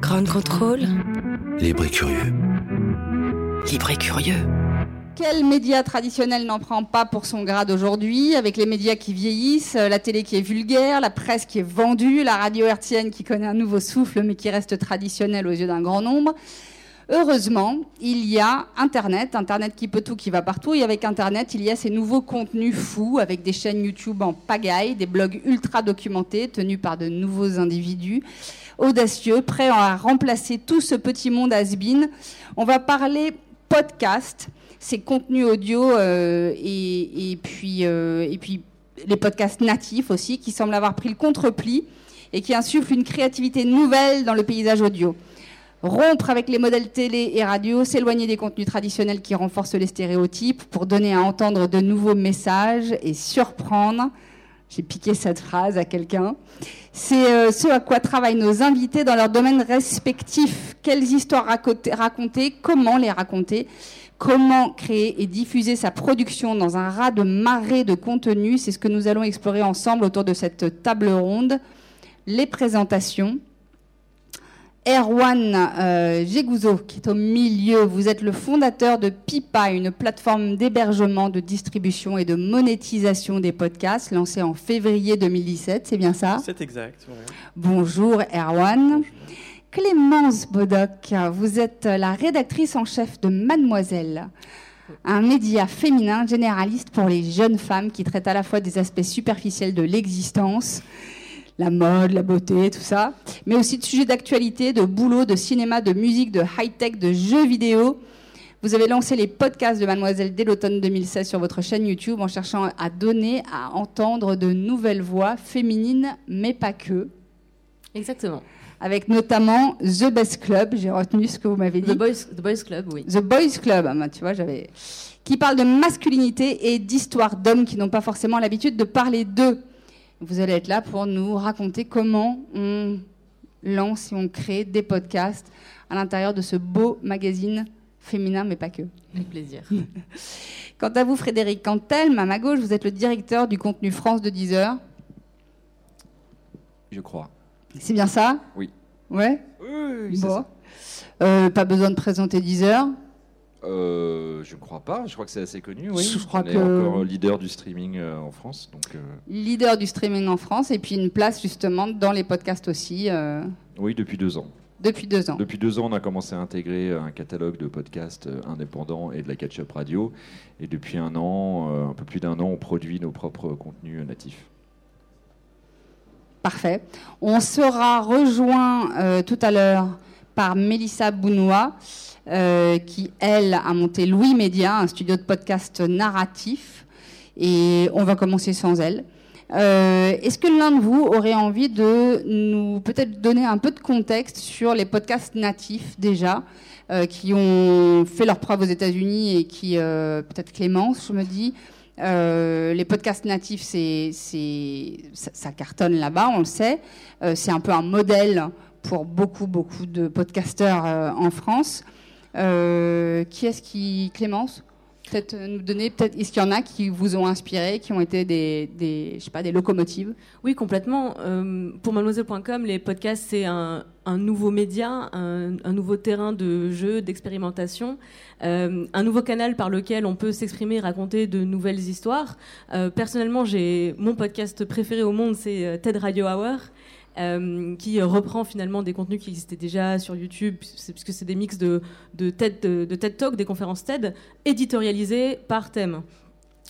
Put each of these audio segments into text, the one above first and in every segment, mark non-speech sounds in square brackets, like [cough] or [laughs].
Ground Control. Libre et curieux. Libre et curieux. Quel média traditionnel n'en prend pas pour son grade aujourd'hui, avec les médias qui vieillissent, la télé qui est vulgaire, la presse qui est vendue, la radio hertzienne qui connaît un nouveau souffle mais qui reste traditionnelle aux yeux d'un grand nombre Heureusement, il y a Internet, Internet qui peut tout, qui va partout, et avec Internet, il y a ces nouveaux contenus fous, avec des chaînes YouTube en pagaille, des blogs ultra documentés, tenus par de nouveaux individus audacieux, prêts à remplacer tout ce petit monde has-been. On va parler podcast, ces contenus audio euh, et, puis, euh, et puis les podcasts natifs aussi, qui semblent avoir pris le contre-pli et qui insufflent une créativité nouvelle dans le paysage audio rompre avec les modèles télé et radio, s'éloigner des contenus traditionnels qui renforcent les stéréotypes pour donner à entendre de nouveaux messages et surprendre. J'ai piqué cette phrase à quelqu'un. C'est euh, ce à quoi travaillent nos invités dans leurs domaines respectifs. Quelles histoires raconter, comment les raconter, comment créer et diffuser sa production dans un rat de marée de contenu. C'est ce que nous allons explorer ensemble autour de cette table ronde. Les présentations, Erwan euh, qui est au milieu. Vous êtes le fondateur de Pipa, une plateforme d'hébergement, de distribution et de monétisation des podcasts, lancée en février 2017. C'est bien ça? C'est exact. Bonjour Erwan. Clémence Bodoc, vous êtes la rédactrice en chef de Mademoiselle un média féminin généraliste pour les jeunes femmes qui traite à la fois des aspects superficiels de l'existence la mode, la beauté, tout ça, mais aussi de sujets d'actualité, de boulot, de cinéma, de musique, de high-tech, de jeux vidéo. Vous avez lancé les podcasts de Mademoiselle dès l'automne 2016 sur votre chaîne YouTube en cherchant à donner, à entendre de nouvelles voix féminines, mais pas que. Exactement. Avec notamment The Best Club, j'ai retenu ce que vous m'avez dit. The Boys, The Boys Club, oui. The Boys Club, ah bah, tu vois, j'avais. Qui parle de masculinité et d'histoire d'hommes qui n'ont pas forcément l'habitude de parler d'eux. Vous allez être là pour nous raconter comment on lance et on crée des podcasts à l'intérieur de ce beau magazine féminin, mais pas que. Avec plaisir. [laughs] Quant à vous, Frédéric Cantel, à ma gauche, vous êtes le directeur du contenu France de Deezer. Je crois. C'est bien ça? Oui. Ouais? Oui, bon. Euh, pas besoin de présenter Deezer. Euh, je ne crois pas. Je crois que c'est assez connu. Oui. Je crois On est encore leader du streaming euh, en France. Donc, euh. Leader du streaming en France et puis une place justement dans les podcasts aussi. Oui, depuis deux ans. Depuis deux ans. Depuis deux ans, on a commencé à intégrer un catalogue de podcasts indépendants et de la catch-up radio. Et depuis un an, un peu plus d'un an, on produit nos propres contenus natifs. Parfait. On sera rejoint tout à l'heure par Mélissa Bounois. Euh, qui, elle, a monté Louis Média, un studio de podcast narratif. Et on va commencer sans elle. Euh, est-ce que l'un de vous aurait envie de nous peut-être donner un peu de contexte sur les podcasts natifs déjà, euh, qui ont fait leur preuve aux États-Unis et qui, peut-être Clémence, je me dis, les podcasts natifs, c'est, ça, ça, cartonne là-bas, on le sait. c'est un peu un modèle pour beaucoup, beaucoup de podcasteurs en France. Euh, qui est-ce qui, Clémence Peut-être nous donner, peut-être, est-ce qu'il y en a qui vous ont inspiré, qui ont été des, des je sais pas, des locomotives? Oui, complètement. Euh, pour mademoiselle.com, les podcasts, c'est un, nouveau média, un, nouveau terrain de jeu, d'expérimentation, euh, un nouveau canal par lequel on peut s'exprimer, raconter de nouvelles histoires. Euh, personnellement, j'ai mon podcast préféré au monde, c'est TED Radio Hour. Euh, qui reprend finalement des contenus qui existaient déjà sur YouTube, puisque c'est des mix de, TED, de, Talk, des conférences TED, éditorialisées par thème.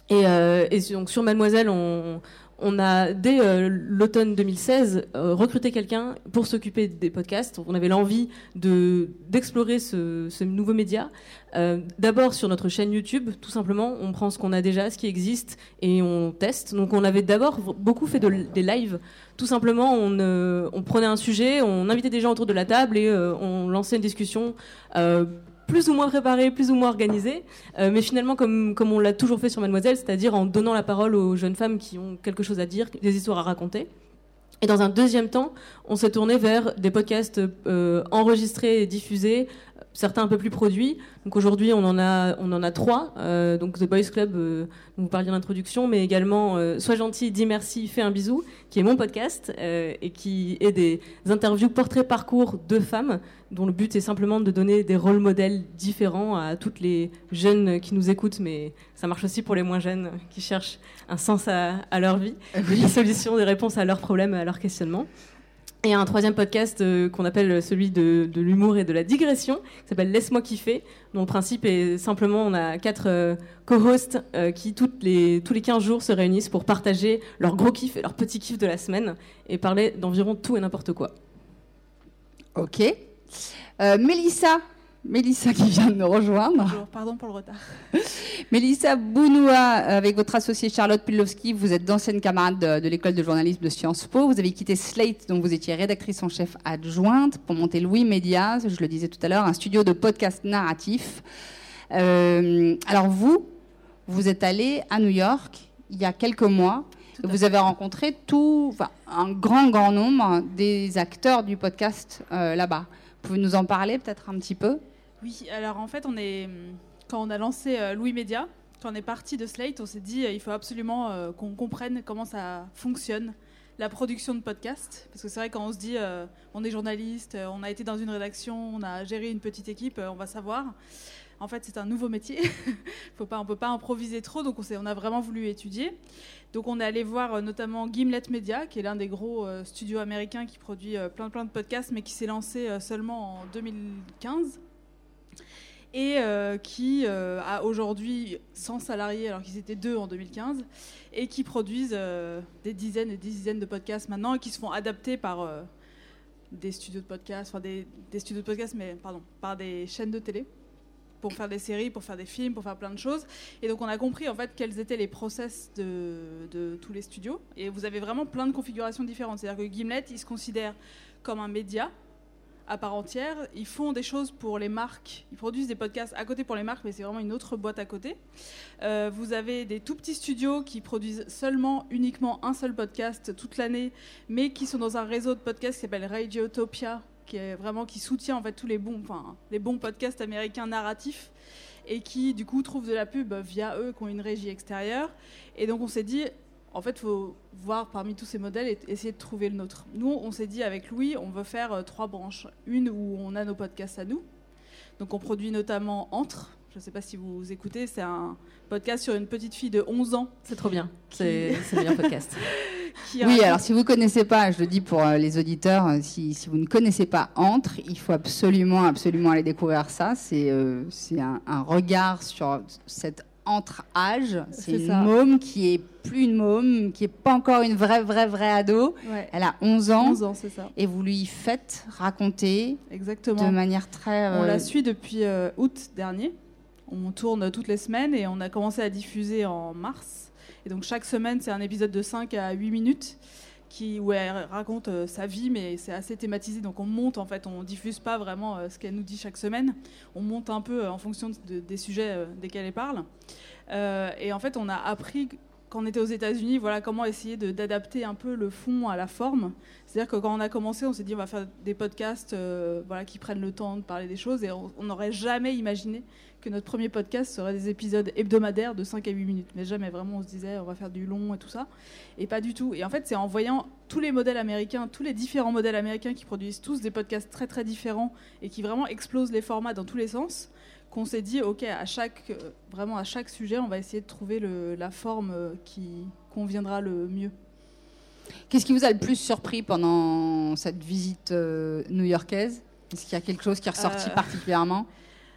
Et, euh, et donc sur Mademoiselle, on, on a, dès euh, l'automne 2016, euh, recruté quelqu'un pour s'occuper des podcasts. On avait l'envie de, d'explorer ce, nouveau média. Euh, d'abord sur notre chaîne YouTube, tout simplement, on prend ce qu'on a déjà, ce qui existe, et on teste. Donc on avait d'abord beaucoup fait de, des lives. Tout simplement, on, on, prenait un sujet, on invitait des gens autour de la table et on lançait une discussion plus ou moins préparé, plus ou moins organisé, euh, mais finalement comme, comme on l'a toujours fait sur Mademoiselle, c'est-à-dire en donnant la parole aux jeunes femmes qui ont quelque chose à dire, des histoires à raconter. Et dans un deuxième temps, on s'est tourné vers des podcasts euh, enregistrés et diffusés certains un peu plus produits. Donc aujourd'hui, on en a, on en a trois. Euh, donc The Boys Club, euh, dont vous parliez en introduction, mais également euh, Sois gentil, dis merci, fais un bisou, qui est mon podcast euh, et qui est des interviews portrait parcours de femmes, dont le but est simplement de donner des rôles modèles différents à toutes les jeunes qui nous écoutent, mais ça marche aussi pour les moins jeunes qui cherchent un sens à, à leur vie, des solutions, des réponses à leurs problèmes, à leurs questionnements. Et un troisième podcast euh, qu'on appelle celui de, l'humour et de la digression, qui s'appelle Laisse-moi kiffer, dont le principe est simplement, on a quatre euh, co-hosts euh, qui toutes les, tous les 15 jours se réunissent pour partager leur gros kiff et leur petit kiff de la semaine et parler d'environ tout et n'importe quoi. Ok. Mélissa, Mélissa qui vient de nous rejoindre. Bonjour, pardon pour le retard. [laughs] Mélissa Bounoua, avec votre associée Charlotte Pilowski, vous êtes d'anciennes camarades de, de l'école de journalisme de Sciences Po. Vous avez quitté Slate, dont vous étiez rédactrice en chef adjointe, pour monter Louis Média, je le disais tout à l'heure, un studio de podcast narratif. Euh, alors vous, vous êtes allé à New York il y a quelques mois. À vous avez rencontré tout, enfin, un grand, grand nombre des acteurs du podcast euh, là-bas. Vous pouvez nous en parler peut-être un petit peu? Oui, alors en fait, est quand on a lancé euh, Louis Média, quand on est parti de Slate, on s'est dit euh, il faut absolument euh, qu'on comprenne comment ça fonctionne la production de podcasts parce que c'est vrai quand on se dit euh, on est journaliste, on a été dans une rédaction, on a géré une petite équipe, on va savoir. En fait, c'est un nouveau métier. [laughs] On peut pas improviser trop, donc on, a vraiment voulu étudier. Donc on est allé voir notamment Gimlet Media, qui est l'un des gros studios américains qui produit plein plein de podcasts, mais qui s'est lancé seulement en 2015 et euh, qui euh, a aujourd'hui 100 salariés alors qu'ils étaient deux en 2015 et qui produisent euh, des dizaines et des dizaines de podcasts maintenant et qui se font adapter par des studios de podcasts, enfin des, des studios de podcasts, mais pardon, par des chaînes de télé pour faire des séries, pour faire des films, pour faire plein de choses. Et donc on a compris en fait quels étaient les process de, de tous les studios. Et vous avez vraiment plein de configurations différentes. C'est-à-dire que Gimlet, il se considère comme un média à part entière. Ils font des choses pour les marques. Ils produisent des podcasts à côté pour les marques, mais c'est vraiment une autre boîte à côté. Euh, vous avez des tout petits studios qui produisent seulement, uniquement un seul podcast toute l'année, mais qui sont dans un réseau de podcasts qui s'appelle Radiotopia, qui est vraiment qui soutient en fait tous les bons, enfin les bons podcasts américains narratifs et qui du coup trouvent de la pub via eux qui ont une régie extérieure. Et donc on s'est dit en fait, il faut voir parmi tous ces modèles et essayer de trouver le nôtre. Nous, on s'est dit avec Louis, on veut faire euh, trois branches. Une où on a nos podcasts à nous. Donc, on produit notamment Entre. Je ne sais pas si vous écoutez, c'est un podcast sur une petite fille de 11 ans. C'est trop bien, c'est [laughs] c'est le meilleur podcast. Oui, raconte- alors si vous connaissez pas, je le dis pour euh, les auditeurs, euh, si, si vous ne connaissez pas Entre, il faut absolument, absolument aller découvrir ça. C'est euh, c'est un, un regard sur cet entre-âge. C'est C'est une ça. môme qui est plus une môme, qui est pas encore une vraie, vraie, vraie ado. Ouais, Elle a 11 ans 11 ans, c'est ça. et vous lui faites raconter Exactement. de manière très... On euh, la suit depuis euh, août dernier. On tourne toutes les semaines et on a commencé à diffuser en mars. Et donc chaque semaine, c'est un épisode de 5 à 8 minutes qui, où elle raconte euh, sa vie, mais c'est assez thématisé. Donc on monte, en fait, on diffuse pas vraiment euh, ce qu'elle nous dit chaque semaine. On monte un peu euh, en fonction de- des sujets desquels elle parle. Et en fait, on a appris quand on était aux États-Unis, voilà comment essayer d'adapter un peu le fond à la forme. C'est-à-dire que quand on a commencé, on s'est dit on va faire des podcasts euh, voilà, qui prennent le temps de parler des choses et on n'aurait jamais imaginé que notre premier podcast serait des épisodes hebdomadaires de 5 à 8 minutes. Mais jamais vraiment on se disait on va faire du long et tout ça. Et pas du tout. Et en fait, c'est en voyant tous les modèles américains, tous les différents modèles américains qui produisent tous des podcasts très très différents et qui vraiment explosent les formats dans tous les sens qu'on s'est dit ok à chaque euh, vraiment à chaque sujet on va essayer de trouver le- la forme euh, qui conviendra le mieux. Qu'est-ce qui vous a le plus surpris pendant cette visite euh, new-yorkaise? Est-ce qu'il y a quelque chose qui est ressorti Euh, particulièrement?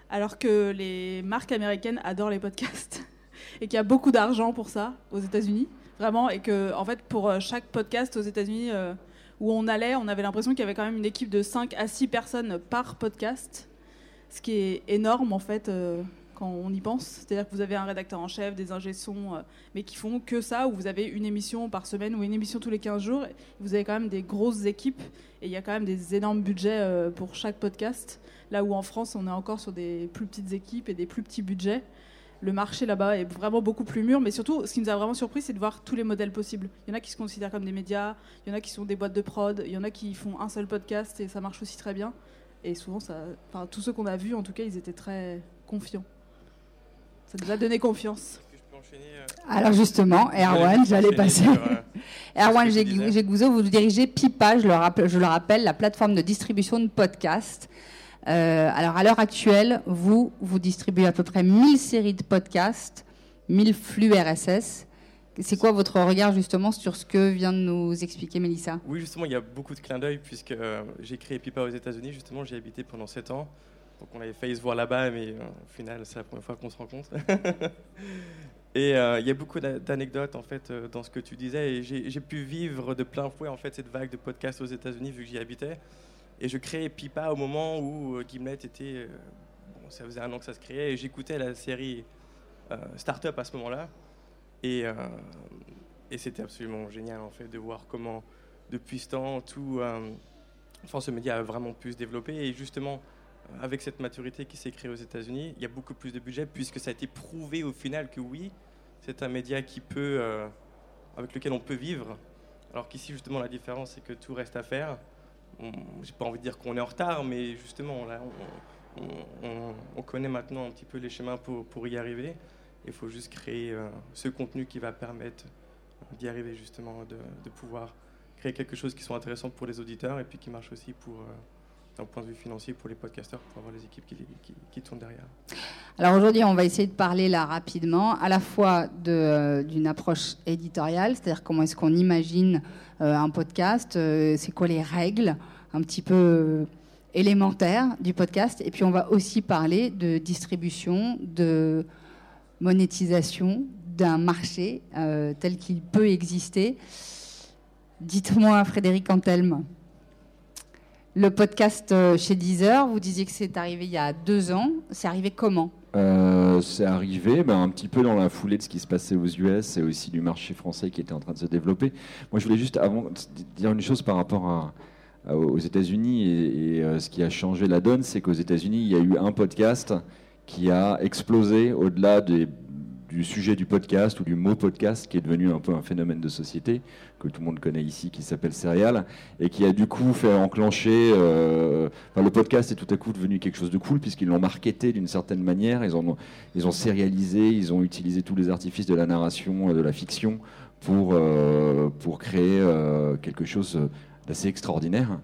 Alors que les marques américaines adorent les podcasts [laughs] et qu'il y a beaucoup d'argent pour ça aux États-Unis, vraiment, et que en fait pour chaque podcast aux États-Unis euh, où on allait, on avait l'impression qu'il y avait quand même une équipe de 5 à 6 personnes par podcast, ce qui est énorme en fait euh, quand on y pense. C'est-à-dire que vous avez un rédacteur en chef, des ingé sons, euh, mais qui font que ça, où vous avez une émission par semaine ou une émission tous les 15 jours. Vous avez quand même des grosses équipes et il y a quand même des énormes budgets euh, pour chaque podcast. Là où en France, on est encore sur des plus petites équipes et des plus petits budgets. Le marché là-bas est vraiment beaucoup plus mûr, mais surtout, ce qui nous a vraiment surpris, c'est de voir tous les modèles possibles. Il y en a qui se considèrent comme des médias, il y en a qui sont des boîtes de prod, il y en a qui font un seul podcast et ça marche aussi très bien. Et souvent, ça, enfin, tous ceux qu'on a vus, en tout cas, ils étaient très confiants. Ça nous a donné confiance. Alors justement, Erwan, j'allais passer. Erwan Gégouzot, vous dirigez Pipa, je le, rappelle, je le rappelle, la plateforme de distribution de podcasts. Euh, alors à l'heure actuelle, vous, vous distribuez à peu près 1000 séries de podcasts, 1000 flux RSS. C'est quoi votre regard justement sur ce que vient de nous expliquer Mélissa? Oui, justement, il y a beaucoup de clins d'œil puisque euh, j'ai créé Pipa aux États-Unis. Justement, j'y ai habité pendant 7 ans. Donc on avait failli se voir là-bas, mais euh, au final, c'est la première fois qu'on se rencontre. [laughs] et il y a beaucoup d'anecdotes en fait dans ce que tu disais. Et j'ai pu vivre de plein fouet en fait cette vague de podcasts aux États-Unis vu que j'y habitais. Et je créais Pipa au moment où euh, Gimlet était. Euh, bon, ça faisait un an que ça se créait, et j'écoutais la série euh, Startup à ce moment-là. Et, et c'était absolument génial, en fait, de voir comment, depuis ce temps, tout. enfin, ce média a vraiment pu se développer. Et justement, avec cette maturité qui s'est créée aux États-Unis, il y a beaucoup plus de budget, puisque ça a été prouvé au final que oui, c'est un média qui peut. avec lequel on peut vivre. Alors qu'ici, justement, la différence, c'est que tout reste à faire j'ai pas envie de dire qu'on est en retard, mais justement, là, on, connaît maintenant un petit peu les chemins pour y arriver. Il faut juste créer euh, ce contenu qui va permettre d'y arriver, justement, de, pouvoir créer quelque chose qui soit intéressant pour les auditeurs et puis qui marche aussi pour, euh, d'un point de vue financier pour les podcasteurs, pour avoir les équipes qui, tournent derrière. Alors aujourd'hui, on va essayer de parler là rapidement, à la fois euh, d'une approche éditoriale, c'est-à-dire comment est-ce qu'on imagine euh, un podcast, euh, c'est quoi les règles un petit peu élémentaires du podcast, et puis on va aussi parler de distribution, de monétisation d'un marché tel qu'il peut exister. Dites-moi, Frédéric Antelme, le podcast euh, chez Deezer, vous disiez que c'est arrivé il y a deux ans. C'est arrivé comment euh, c'est arrivé ben, un petit peu dans la foulée de ce qui se passait aux US et aussi du marché français qui était en train de se développer. Moi, je voulais juste avant dire une chose par rapport aux États-Unis et, euh, ce qui a changé la donne, c'est qu'aux États-Unis, il y a eu un podcast qui a explosé au-delà du sujet du podcast ou du mot podcast qui est devenu un peu un phénomène de société que tout le monde connaît ici qui s'appelle Serial et qui a du coup fait enclencher euh, le podcast est tout à coup devenu quelque chose de cool puisqu'ils l'ont marketé d'une certaine manière. Ils ont ils ont sérialisé ils ont utilisé tous les artifices de la narration de la fiction pour euh, pour créer euh, quelque chose d'assez extraordinaire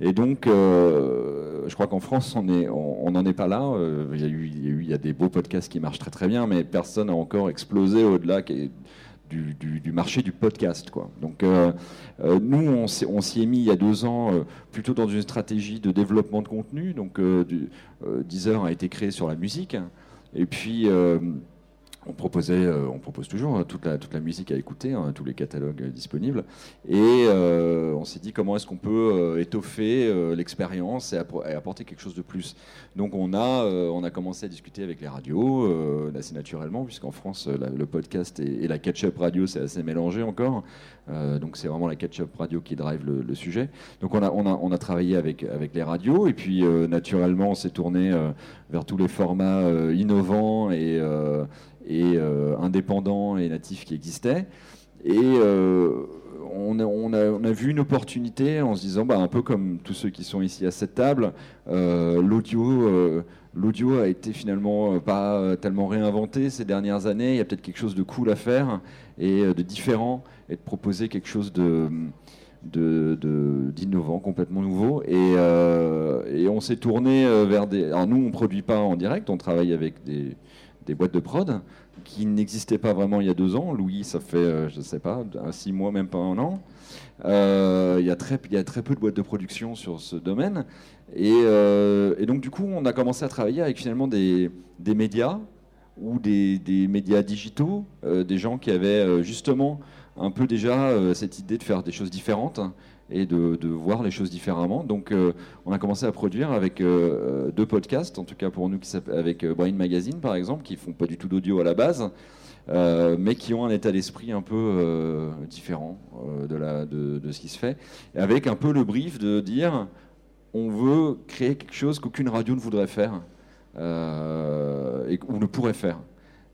et donc, euh, je crois qu'en France, on n'en est pas là. Euh, il, y a eu, des beaux podcasts qui marchent très très bien, mais personne n'a encore explosé au-delà du, marché du podcast. Donc, euh, nous, on, s'y est mis il y a deux ans plutôt dans une stratégie de développement de contenu. Donc, Deezer a été créé sur la musique. Et puis on proposait, euh, on propose toujours hein, toute, la, toute la musique à écouter, hein, tous les catalogues euh, disponibles. Et euh, on s'est dit comment est-ce qu'on peut étoffer l'expérience et, apporter quelque chose de plus. Donc on a, on a commencé à discuter avec les radios, assez naturellement, puisqu'en France, le podcast et, la catch-up radio, c'est assez mélangé encore. donc c'est vraiment la catch-up radio qui drive le, sujet. Donc on a, on a, on a travaillé avec, avec les radios, et puis naturellement, on s'est tourné vers tous les formats innovants et et euh, indépendants et natifs qui existaient. Et euh, on a, on, a, vu une opportunité en se disant, bah, un peu comme tous ceux qui sont ici à cette table, euh, l'audio, l'audio a été finalement pas tellement réinventé ces dernières années. Il y a peut-être quelque chose de cool à faire et de différent et de proposer quelque chose de d'innovant, complètement nouveau. Et, et on s'est tourné vers des. Alors nous, on ne produit pas en direct, on travaille avec des, des boîtes de prod qui n'existaient pas vraiment il y a deux ans. Louis, ça fait, euh, je ne sais pas, six mois, même pas un an. Euh, il, y a très, peu de boîtes de production sur ce domaine. Et, euh, donc, du coup, on a commencé à travailler avec finalement des, médias ou des médias digitaux, des gens qui avaient justement un peu déjà cette idée de faire des choses différentes et de, voir les choses différemment. Donc, euh, on a commencé à produire avec euh, deux podcasts, en tout cas pour nous, avec euh, Brain Magazine par exemple, qui font pas du tout d'audio à la base, mais qui ont un état d'esprit un peu différent de, de, ce qui se fait, avec un peu le brief de dire on veut créer quelque chose qu'aucune radio ne voudrait faire et, ou ne pourrait faire.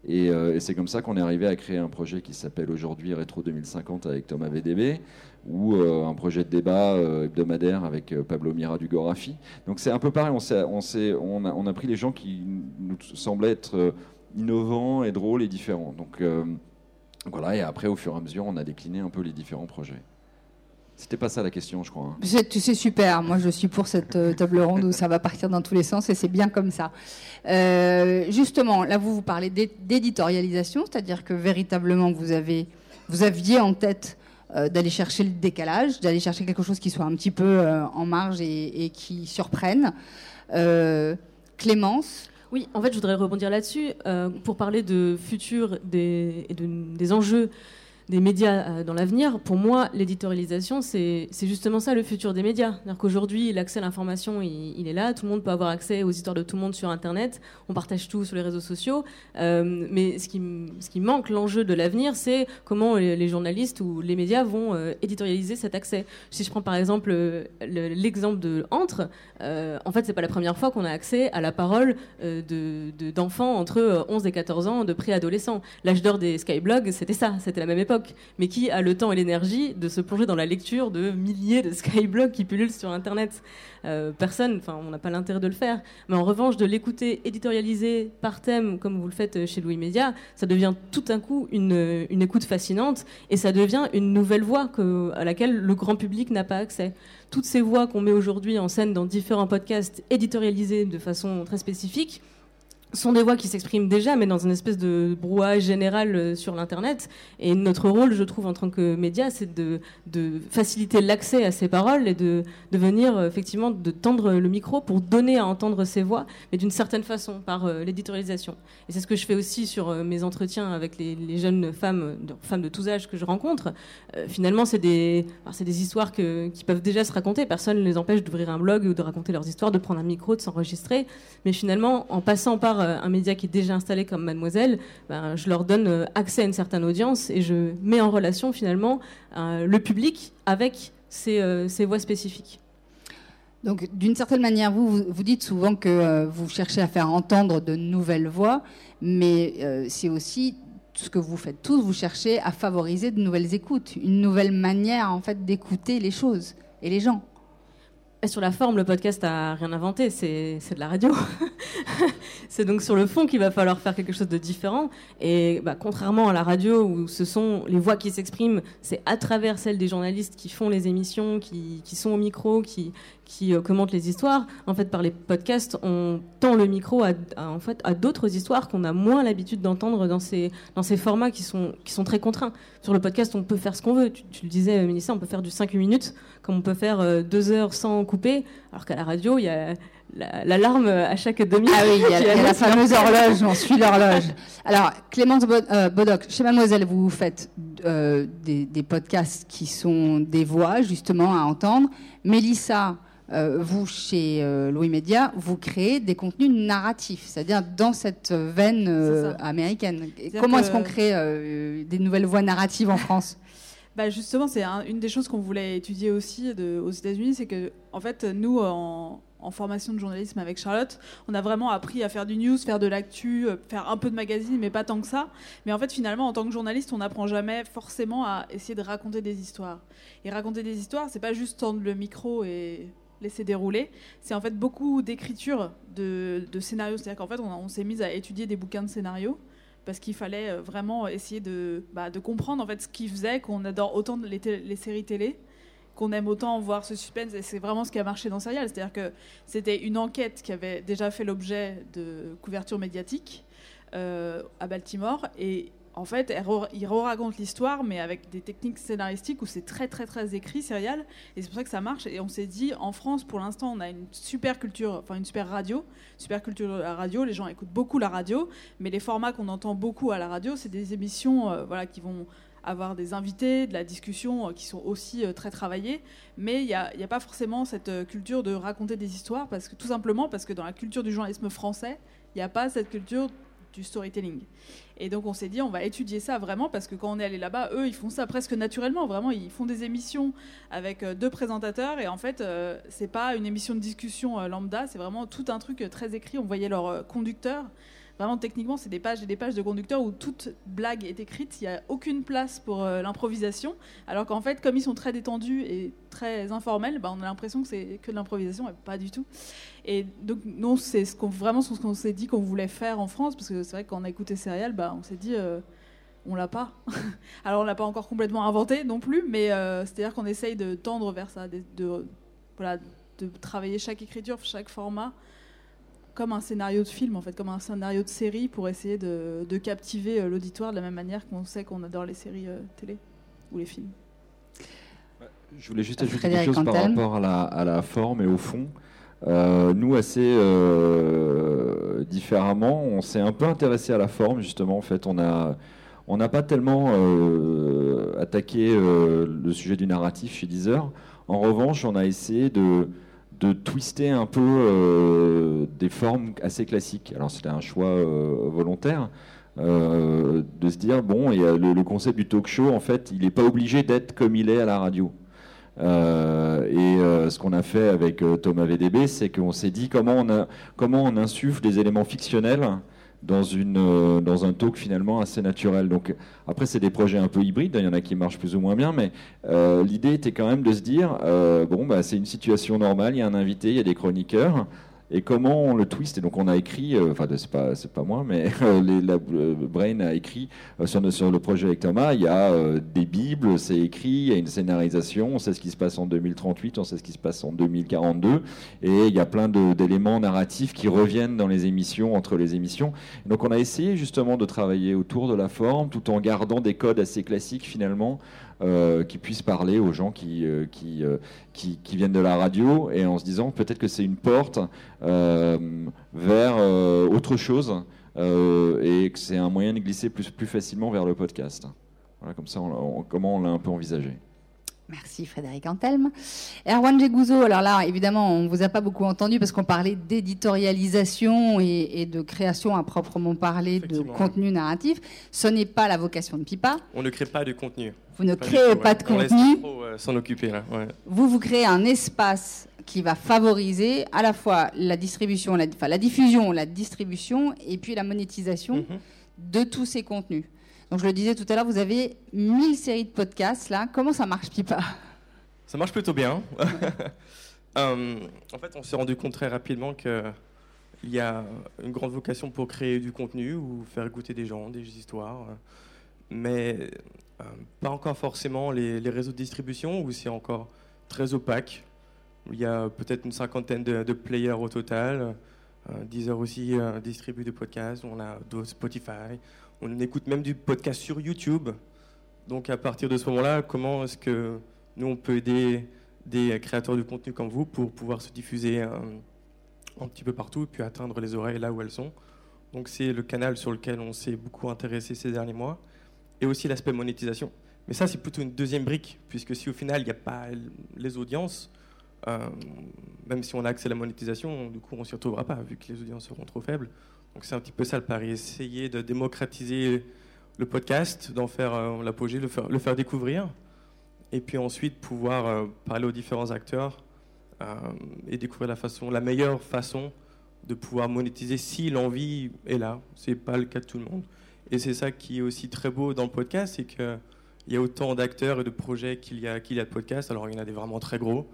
Et, euh, et c'est comme ça qu'on est arrivé à créer un projet qui s'appelle aujourd'hui Rétro 2050 avec Thomas VDB, ou euh, un projet de débat euh, hebdomadaire avec Pablo Mira du Gorafi. Donc c'est un peu pareil, on, a, pris les gens qui nous semblaient être innovants et drôles et différents. Donc euh, voilà, et après au fur et à mesure, on a décliné un peu les différents projets. C'était pas ça la question, je crois. hein. C'est c'est super. Moi, je suis pour cette euh, table ronde où ça va partir dans tous les sens et c'est bien comme ça. Euh, justement, là, vous vous parlez d'é- d'éditorialisation, c'est-à-dire que véritablement, vous avez, vous aviez en tête euh, d'aller chercher le décalage, d'aller chercher quelque chose qui soit un petit peu euh, en marge et, et qui surprenne. Euh, Clémence, Oui, en fait, je voudrais rebondir là-dessus euh, pour parler de futur des, et de- des enjeux des médias euh, dans l'avenir. Pour moi, l'éditorialisation, c'est justement ça le futur des médias. C'est-à-dire qu'aujourd'hui, l'accès à l'information, il, est là. Tout le monde peut avoir accès aux histoires de tout le monde sur Internet. On partage tout sur les réseaux sociaux. Euh, mais ce qui, manque, l'enjeu de l'avenir, c'est comment les, journalistes ou les médias vont euh, éditorialiser cet accès. Si je prends par exemple le- l'exemple de Entre, en fait, c'est pas la première fois qu'on a accès à la parole de- de- d'enfants entre euh, 11 et 14 ans, de préadolescents. L'âge d'or des skyblogs, c'était ça, c'était la même époque. Mais qui a le temps et l'énergie de se plonger dans la lecture de milliers de skyblogs qui pullulent sur Internet Euh, Personne, enfin, on n'a pas l'intérêt de le faire. Mais en revanche, de l'écouter éditorialisé par thème, comme vous le faites chez Louis Média, ça devient tout d'un coup une, une écoute fascinante et ça devient une nouvelle voie à laquelle le grand public n'a pas accès toutes ces voix qu'on met aujourd'hui en scène dans différents podcasts éditorialisés de façon très spécifique sont des voix qui s'expriment déjà, mais dans une espèce de brouhaha général euh, sur l'Internet. Et notre rôle, je trouve, en tant que média, c'est de, faciliter l'accès à ces paroles et de, venir, euh, effectivement, de tendre le micro pour donner à entendre ces voix, mais d'une certaine façon, par euh, l'éditorialisation. Et c'est ce que je fais aussi sur mes entretiens avec les, jeunes femmes, de, femmes de tous âges que je rencontre. Finalement, c'est des, histoires qui peuvent déjà se raconter. Personne ne les empêche d'ouvrir un blog ou de raconter leurs histoires, de prendre un micro, de s'enregistrer. Mais finalement, en passant par un média qui est déjà installé comme Mademoiselle, ben, je leur donne euh, accès à une certaine audience et je mets en relation finalement euh, le public avec ces, euh, voix spécifiques. Donc, d'une certaine manière, vous, vous, dites souvent que euh, vous cherchez à faire entendre de nouvelles voix, mais euh, c'est aussi ce que vous faites tous, vous cherchez à favoriser de nouvelles écoutes, une nouvelle manière en fait d'écouter les choses et les gens. Et sur la forme, le podcast a rien inventé, c'est de la radio. [laughs] c'est donc sur le fond qu'il va falloir faire quelque chose de différent. Et bah, contrairement à la radio où ce sont les voix qui s'expriment, c'est à travers celles des journalistes qui font les émissions, qui sont au micro, qui, qui euh, commentent les histoires. En fait, par les podcasts, on tend le micro à, à, en fait, à d'autres histoires qu'on a moins l'habitude d'entendre dans ces, dans ces formats qui sont, qui sont très contraints. Sur le podcast, on peut faire ce qu'on veut. Tu, tu, le disais, Mélissa, on peut faire du 5 minutes, comme on peut faire euh, deux heures sans couper, alors qu'à la radio, il y a l'alarme la à chaque demi. Ah oui, il y a, [laughs] il y a la fameuse horloge, on suit l'horloge. Alors, Clémence Bodoc, chez Mademoiselle, vous faites euh, des, des, podcasts qui sont des voix, justement, à entendre. Mélissa, euh, vous, chez euh, Louis Média, vous créez des contenus narratifs, c'est-à-dire dans cette veine euh, américaine. Comment est-ce qu'on crée des nouvelles voix narratives en France? [laughs] Bah justement, c'est un, une des choses qu'on voulait étudier aussi de, aux États-Unis, c'est que en fait, nous, en, en, formation de journalisme avec Charlotte, on a vraiment appris à faire du news, faire de l'actu, faire un peu de magazine, mais pas tant que ça. Mais en fait, finalement, en tant que journaliste, on n'apprend jamais forcément à essayer de raconter des histoires. Et raconter des histoires, c'est pas juste tendre le micro et laisser dérouler. C'est en fait beaucoup d'écriture de, scénarios. C'est-à-dire qu'en fait, on, s'est mis à étudier des bouquins de scénarios parce qu'il fallait euh, vraiment essayer de, bah, de, comprendre en fait ce qui faisait qu'on adore autant les, les, séries télé, qu'on aime autant voir ce suspense. Et c'est vraiment ce qui a marché dans Serial. C'est-à-dire que c'était une enquête qui avait déjà fait l'objet de couverture médiatique euh, à Baltimore. Et en fait, il re-raconte l'histoire, mais avec des techniques scénaristiques où c'est très, très, très écrit, Serial. Et c'est pour ça que ça marche. Et on s'est dit, en France, pour l'instant, on a une super culture, enfin une super radio, super culture de la radio. Les gens écoutent beaucoup la radio, mais les formats qu'on entend beaucoup à la radio, c'est des émissions, euh, voilà, qui vont avoir des invités, de la discussion, euh, qui sont aussi euh, très travaillées. Mais il n'y a, pas forcément cette culture de raconter des histoires, parce que tout simplement parce que dans la culture du journalisme français, il n'y a pas cette culture du storytelling. Et donc on s'est dit on va étudier ça vraiment parce que quand on est allé là-bas, eux ils font ça presque naturellement, vraiment ils font des émissions avec euh, deux présentateurs et en fait euh, c'est pas une émission de discussion euh, lambda, c'est vraiment tout un truc très écrit. On voyait leur conducteur Vraiment, techniquement, c'est des pages et des pages de conducteurs où toute blague est écrite. Il n'y a aucune place pour euh, l'improvisation. Alors qu'en fait, comme ils sont très détendus et très informels, bah, on a l'impression que c'est que de l'improvisation, et pas du tout. Et donc, non, c'est ce vraiment ce qu'on s'est dit qu'on voulait faire en France, parce que c'est vrai que quand on a écouté Serial, bah, on s'est dit. Euh, on l'a pas. [laughs] Alors on l'a pas encore complètement inventé non plus, mais euh, c'est-à-dire qu'on essaye de tendre vers ça, de travailler chaque écriture, chaque format comme un scénario de film, en fait, comme un scénario de série pour essayer de, de captiver euh, l'auditoire de la même manière qu'on sait qu'on adore les séries euh, télé ou les films. Je voulais juste ajouter quelque chose par rapport à la, à la, forme et au fond. Euh, nous, assez euh, différemment, on s'est un peu intéressé à la forme, justement. En fait, on a. On n'a pas tellement euh, attaqué le sujet du narratif chez Deezer. En revanche, on a essayé de, de twister un peu euh, des formes assez classiques. Alors c'était un choix euh, volontaire. Euh, de se dire bon et le, le, concept du talk show en fait il n'est pas obligé d'être comme il est à la radio et ce qu'on a fait avec Thomas VDB c'est qu'on s'est dit comment on, comment on insuffle des éléments fictionnels dans, une, euh, dans un talk finalement assez naturel. Donc après, c'est des projets un peu hybrides, il y en a qui marchent plus ou moins bien, mais euh, l'idée était quand même de se dire, euh, bon, bah, c'est une situation normale, il y a un invité, il y a des chroniqueurs, et comment on le twist. Et donc on a écrit, euh, enfin c'est pas c'est pas moi, mais euh, les, euh, Brain a écrit sur, le, projet avec Thomas. Il y a des bibles, c'est écrit, il y a une scénarisation. On sait ce qui se passe en 2038, on sait ce qui se passe en 2042, et il y a plein d'éléments narratifs qui reviennent dans les émissions entre les émissions. Donc on a essayé justement de travailler autour de la forme, tout en gardant des codes assez classiques finalement. Euh, qui puissent parler aux gens qui, euh, euh, qui, viennent de la radio et en se disant peut-être que c'est une porte vers autre chose et que c'est un moyen de glisser plus, plus facilement vers le podcast. Voilà, comme ça, comment on l'a un peu envisagé. Merci Frédéric Antelme. Erwan Djegouzo, alors là, évidemment, on ne vous a pas beaucoup entendu parce qu'on parlait d'éditorialisation et, de création à proprement parler de contenu narratif. Ce n'est pas la vocation de Pipa. On ne crée pas de contenu. Vous ne créez pas de contenu. Euh, s'en occuper là. Vous, vous créez un espace qui va favoriser à la fois la distribution, la, enfin, la diffusion, la distribution et puis la monétisation mhm. de tous ces contenus. Donc je le disais tout à l'heure, vous avez 1000 séries de podcasts là. Comment ça marche, Pipa? Ça marche plutôt bien. [laughs] Euh, en fait, on s'est rendu compte très rapidement qu'il y a une grande vocation pour créer du contenu ou faire goûter des gens, des histoires, mais euh, pas encore forcément les, réseaux de distribution où c'est encore très opaque. Il y a peut-être une cinquantaine de, players au total. Euh, Deezer aussi distribue des podcasts. On a Spotify, on écoute même du podcast sur YouTube. Donc à partir de ce moment-là, comment est-ce que nous, on peut aider des créateurs de contenu comme vous pour pouvoir se diffuser un, un petit peu partout et puis atteindre les oreilles là où elles sont? Donc c'est le canal sur lequel on s'est beaucoup intéressé ces derniers mois. Et aussi l'aspect monétisation. Mais ça, c'est plutôt une deuxième brique, puisque si au final, il n'y a pas les audiences, euh, même si on a accès à la monétisation, du coup, on ne s'y retrouvera pas, vu que les audiences seront trop faibles. Donc c'est un petit peu ça le pari, essayer de démocratiser le podcast, d'en faire euh, l'apogée, le faire, le faire découvrir, et puis ensuite pouvoir euh, parler aux différents acteurs et découvrir la meilleure façon de pouvoir monétiser si l'envie est là. C'est pas le cas de tout le monde. Et c'est ça qui est aussi très beau dans le podcast, c'est qu'il y a autant d'acteurs et de projets qu'il y, a, qu'il y a de podcasts. Alors il y en a des vraiment très gros,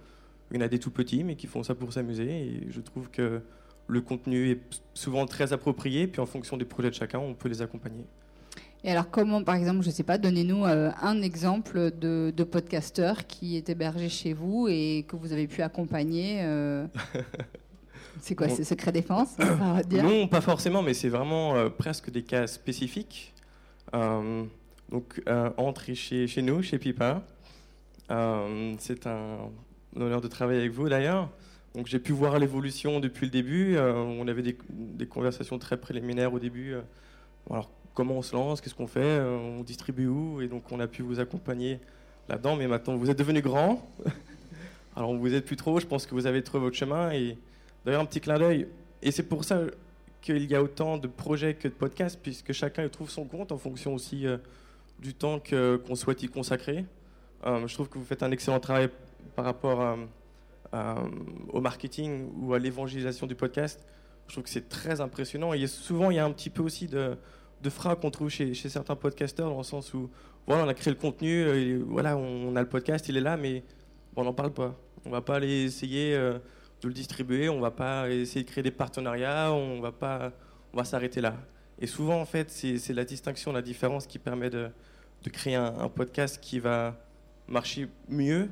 il y en a des tout petits, mais qui font ça pour s'amuser. Et je trouve que le contenu est souvent très approprié, puis en fonction des projets de chacun, on peut les accompagner. Et alors comment, par exemple, je ne sais pas, donnez-nous euh, un exemple de, de, podcasteur qui est hébergé chez vous et que vous avez pu accompagner euh, [laughs] C'est quoi, c'est secret défense Non, pas forcément, mais c'est vraiment euh, presque des cas spécifiques. Donc, chez, chez nous, chez Pipa. c'est un honneur de travailler avec vous d'ailleurs. Donc j'ai pu voir l'évolution depuis le début. on avait des, conversations très préliminaires au début. alors comment on se lance, qu'est-ce qu'on fait, on distribue où, et donc on a pu vous accompagner là-dedans. Mais maintenant vous êtes devenu grand. [laughs] alors vous êtes plus trop. Je pense que vous avez trouvé votre chemin et D'ailleurs, un petit clin d'œil. Et c'est pour ça qu'il y a autant de projets que de podcasts, puisque chacun trouve son compte en fonction aussi euh, du temps qu'on souhaite y consacrer. Euh, je trouve que vous faites un excellent travail par rapport au marketing ou à l'évangélisation du podcast. Je trouve que c'est très impressionnant. Et souvent, il y a un petit peu aussi de, de frein qu'on trouve chez, certains podcasteurs, dans le sens où voilà, on a créé le contenu, euh, voilà, on a le podcast, il est là, mais on n'en parle pas. On va pas aller essayer euh, de le distribuer, on va pas essayer de créer des partenariats, on va pas, on va s'arrêter là. Et souvent, en fait, c'est la distinction, la différence qui permet de, de créer un, podcast qui va marcher mieux,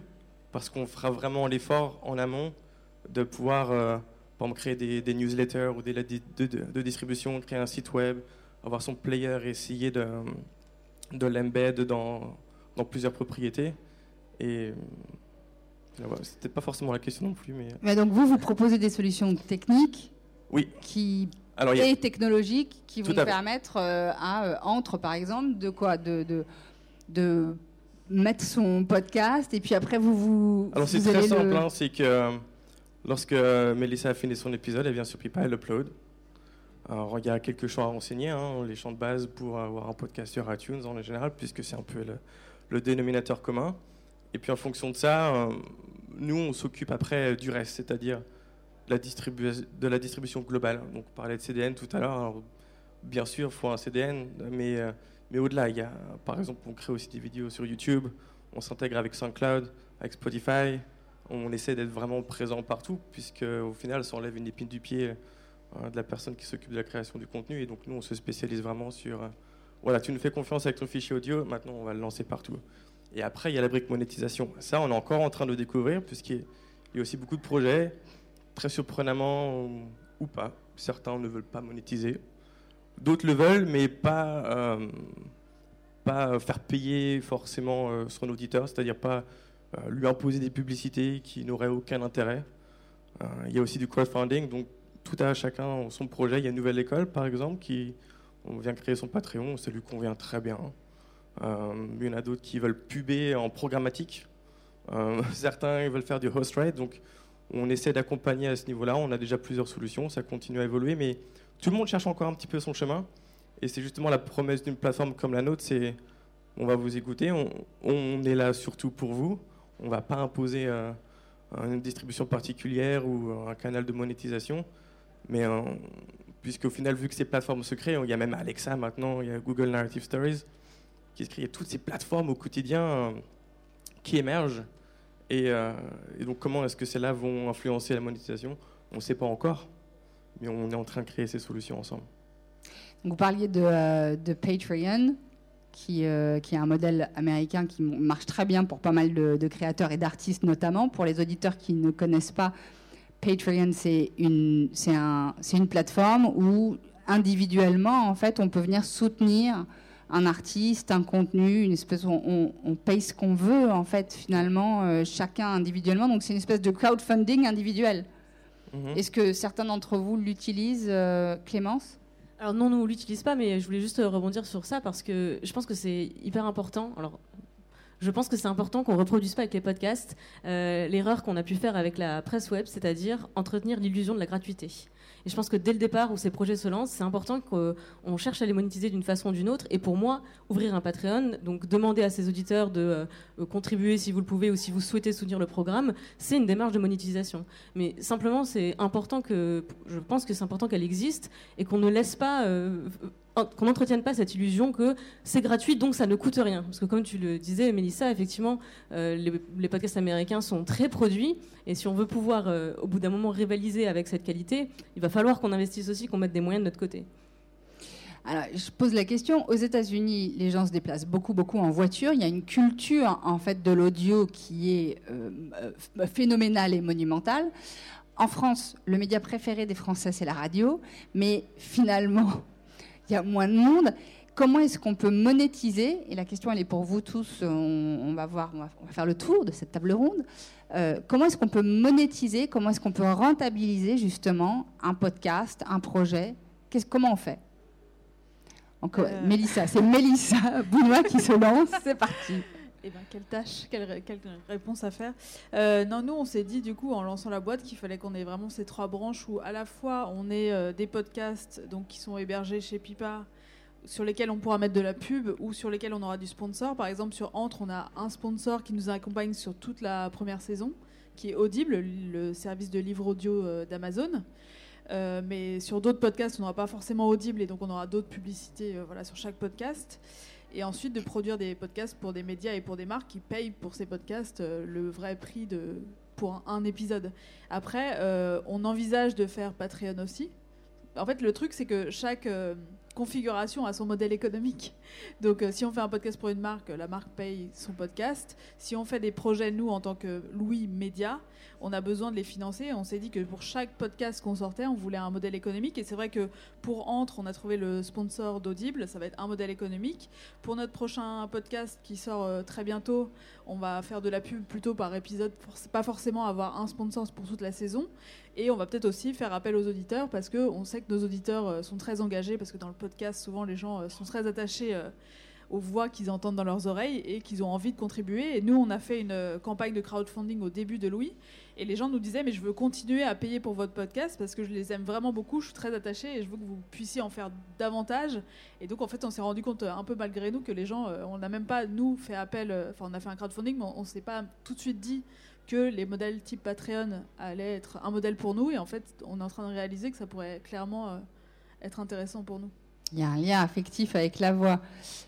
parce qu'on fera vraiment l'effort en amont de pouvoir euh, créer des, des, newsletters ou des lettres de, de, de, distribution, créer un site web, avoir son player, essayer de, de l'embed dans, dans plusieurs propriétés. Et voilà, c'était pas forcément la question non plus. Mais... mais donc vous, vous proposez des solutions techniques oui. qui Alors, et a... technologiques qui vont à permettre euh, à euh, Entre, par exemple, de quoi? De, de, mettre son podcast et puis après vous vous. Alors c'est très simple, le... hein, c'est que lorsque Melissa a fini son épisode, elle vient sur Pipa, elle upload. Alors, il y a quelques champs à renseigner, hein, les champs de base pour avoir un podcast sur iTunes en général, puisque c'est un peu le, le, dénominateur commun. Et puis en fonction de ça, euh, nous, on s'occupe après du reste, c'est-à-dire la de la distribution globale. Donc, on parlait de CDN tout à l'heure. Bien sûr, il faut un CDN, mais, euh, mais au-delà, il y a, par exemple, on crée aussi des vidéos sur YouTube, on s'intègre avec SoundCloud, avec Spotify, on essaie d'être vraiment présent partout, puisque au final, ça enlève une épine du pied de la personne qui s'occupe de la création du contenu. Et donc nous, on se spécialise vraiment sur, euh, voilà, tu nous fais confiance avec ton fichier audio, maintenant on va le lancer partout. Et après, il y a la brique monétisation. Ça, on est encore en train de découvrir, puisqu'il y a aussi beaucoup de projets, très surprenamment ou pas. Certains ne veulent pas monétiser, d'autres le veulent, mais pas, euh, pas faire payer forcément euh, son auditeur, c'est-à-dire pas euh, lui imposer des publicités qui n'auraient aucun intérêt. Il y a aussi du crowdfunding, donc tout à chacun son projet. Il y a une nouvelle école, par exemple, qui vient créer son Patreon, ça lui convient très bien. Il y en a d'autres qui veulent puber en programmatique. [laughs] Certains veulent faire du host rate, donc on essaie d'accompagner à ce niveau-là. On a déjà plusieurs solutions, ça continue à évoluer, mais tout le monde cherche encore un petit peu son chemin. Et c'est justement la promesse d'une plateforme comme la nôtre, c'est on va vous écouter, on, est là surtout pour vous. On ne va pas imposer euh, une distribution particulière ou un canal de monétisation. Mais euh, puisqu'au final, vu que ces plateformes se créent, il y a même Alexa maintenant, il y a Google Narrative Stories qui se créent, toutes ces plateformes au quotidien euh, qui émergent. Euh, et donc, comment est-ce que celles-là vont influencer la monétisation? On ne sait pas encore, mais on est en train de créer ces solutions ensemble. Vous parliez de, euh, Patreon, qui, euh, qui, est un modèle américain qui marche très bien pour pas mal de, créateurs et d'artistes notamment. Pour les auditeurs qui ne connaissent pas, Patreon, c'est une, un, une plateforme où individuellement, en fait, on peut venir soutenir un artiste, un contenu, une espèce on, on paye ce qu'on veut en fait finalement euh, chacun individuellement. Donc c'est une espèce de crowdfunding individuel. -hmm. Est-ce que certains d'entre vous l'utilisent, euh, Clémence? Alors non, nous on l'utilise pas, mais je voulais juste rebondir sur ça parce que je pense que c'est hyper important. Alors je pense que c'est important qu'on reproduise pas avec les podcasts euh, l'erreur qu'on a pu faire avec la presse web, c'est-à-dire entretenir l'illusion de la gratuité. Et je pense que dès le départ où ces projets se lancent, c'est important qu'on cherche à les monétiser d'une façon ou d'une autre. Et pour moi, ouvrir un Patreon, donc demander à ses auditeurs de euh, contribuer si vous le pouvez ou si vous souhaitez soutenir le programme, c'est une démarche de monétisation. Mais simplement, c'est important que, je pense que c'est important qu'elle existe et qu'on ne laisse pas euh, qu'on n'entretienne pas cette illusion que c'est gratuit, donc ça ne coûte rien. Parce que comme tu le disais, Mélissa, effectivement, euh, les, podcasts américains sont très produits, et si on veut pouvoir, euh, au bout d'un moment, rivaliser avec cette qualité, il va falloir qu'on investisse aussi, qu'on mette des moyens de notre côté. Alors, je pose la question. Aux États-Unis, les gens se déplacent beaucoup, beaucoup en voiture. Il y a une culture, en fait, de l'audio qui est euh, phénoménale et monumentale. En France, le média préféré des Français, c'est la radio. Mais finalement, il y a moins de monde. Comment est-ce qu'on peut monétiser Et la question, elle est pour vous tous. On, on, va voir, on va, on va, faire le tour de cette table ronde. Euh, comment est-ce qu'on peut monétiser Comment est-ce qu'on peut rentabiliser justement un podcast, un projet? Comment on fait? Encore, euh... Mélissa, c'est Mélissa Bounois qui se lance. [laughs] C'est parti. Eh ben, quelle tâche, quelle, réponse à faire euh, Non, nous, on s'est dit, du coup, en lançant la boîte, qu'il fallait qu'on ait vraiment ces trois branches où, à la fois, on ait euh, des podcasts donc, qui sont hébergés chez Pipa, sur lesquels on pourra mettre de la pub ou sur lesquels on aura du sponsor. Par exemple, sur Entre, on a un sponsor qui nous accompagne sur toute la première saison, qui est Audible, le service de livre audio euh, d'Amazon. Mais sur d'autres podcasts, on n'aura pas forcément audible et donc on aura d'autres publicités voilà, sur chaque podcast. Et ensuite de produire des podcasts pour des médias et pour des marques qui payent pour ces podcasts euh, le vrai prix de, pour un, épisode. Après, euh, on envisage de faire Patreon aussi. En fait, le truc, c'est que chaque euh, configuration a son modèle économique. Donc, euh, si on fait un podcast pour une marque, la marque paye son podcast. Si on fait des projets, nous, en tant que Louis Média, on a besoin de les financer. On s'est dit que pour chaque podcast qu'on sortait, on voulait un modèle économique. Et c'est vrai que pour Entre, on a trouvé le sponsor d'Audible. Ça va être un modèle économique. Pour notre prochain podcast qui sort euh, très bientôt, on va faire de la pub plutôt par épisode, pas forcément avoir un sponsor pour toute la saison. Et on va peut-être aussi faire appel aux auditeurs parce qu'on sait que nos auditeurs euh, sont très engagés parce que dans le podcast, souvent les gens euh, sont très attachés euh, aux voix qu'ils entendent dans leurs oreilles et qu'ils ont envie de contribuer. Et nous, on a fait une campagne de crowdfunding au début de Louis. Et les gens nous disaient, mais je veux continuer à payer pour votre podcast parce que je les aime vraiment beaucoup, je suis très attachée et je veux que vous puissiez en faire davantage. Et donc, en fait, on s'est rendu compte, un peu malgré nous, que les gens, on n'a même pas, nous, fait appel, enfin, on a fait un crowdfunding, mais on ne s'est pas tout de suite dit que les modèles type Patreon allaient être un modèle pour nous. Et en fait, on est en train de réaliser que ça pourrait clairement euh, être intéressant pour nous. Il y a un lien affectif avec la voix.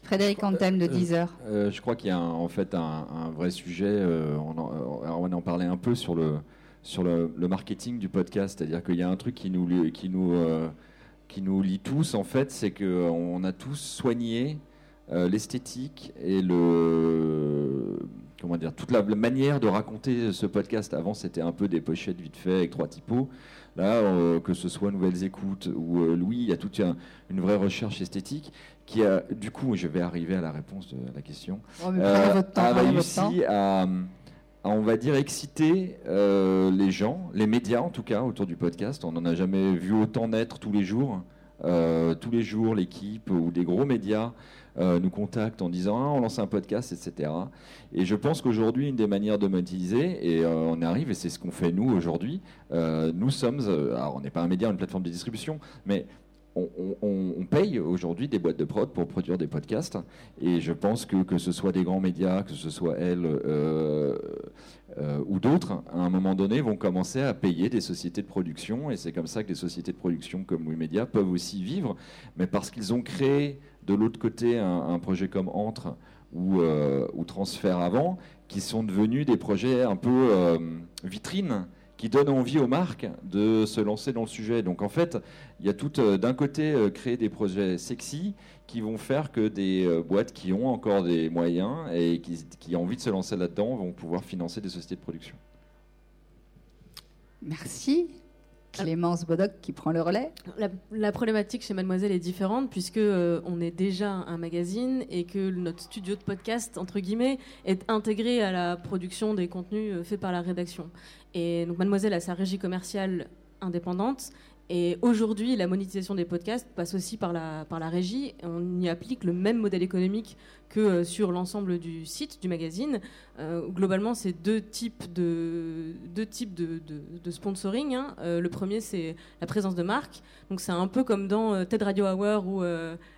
Frédéric Anthem de Euh, 10 heures. Euh, je crois qu'il y a un- en fait un, un vrai sujet. euh, on, en, on en parlait un peu sur le sur le, le marketing du podcast, c'est-à-dire qu'il y a un truc qui nous qui nous euh, qui nous lie tous en fait, c'est que on a tous soigné euh, l'esthétique et le comment dire toute la, manière de raconter ce podcast. Avant, c'était un peu des pochettes vite fait avec trois typos. Là, euh, que ce soit Nouvelles Écoutes ou euh, Louis, il y a toute un- une vraie recherche esthétique qui a, du coup, je vais arriver à la réponse de la question, Oh, euh, temps, a réussi à, à, on va dire, exciter euh, les gens, les médias en tout cas, autour du podcast. On n'en a jamais vu autant naître tous les jours. Tous les jours, l'équipe ou des gros médias euh, nous contactent en disant ah, on lance un podcast, etc. Et je pense qu'aujourd'hui, une des manières de monétiser, et euh, on arrive, et c'est ce qu'on fait nous aujourd'hui, euh, nous sommes, alors on n'est pas un média, une plateforme de distribution, mais on paye aujourd'hui des boîtes de prod pour produire des podcasts. Et je pense que que ce soit des grands médias, que ce soit elle euh, euh, ou d'autres, à un moment donné, vont commencer à payer des sociétés de production. Et c'est comme ça que des sociétés de production comme Wimedia peuvent aussi vivre. Mais parce qu'ils ont créé de l'autre côté un, projet comme Entre ou, euh, Transfert avant, qui sont devenus des projets un peu euh, vitrines qui donnent envie aux marques de se lancer dans le sujet. Donc en fait, il y a tout euh, d'un côté euh, créer des projets sexy qui vont faire que des euh, boîtes qui ont encore des moyens et qui, qui ont envie de se lancer là-dedans vont pouvoir financer des sociétés de production. Merci. Clémence Bodoc qui prend le relais. La, la problématique chez Mademoiselle est différente puisque euh, on est déjà un magazine et que notre studio de podcast entre guillemets est intégré à la production des contenus euh, faits par la rédaction. Et donc Mademoiselle a sa régie commerciale indépendante. Et aujourd'hui, la monétisation des podcasts passe aussi par la, par la régie. On y applique le même modèle économique que euh, sur l'ensemble du site, du magazine. Euh, globalement, c'est deux types de, deux types de, sponsoring. hein. Euh, le premier, c'est la présence de marque. Donc c'est un peu comme dans TED Radio Hour où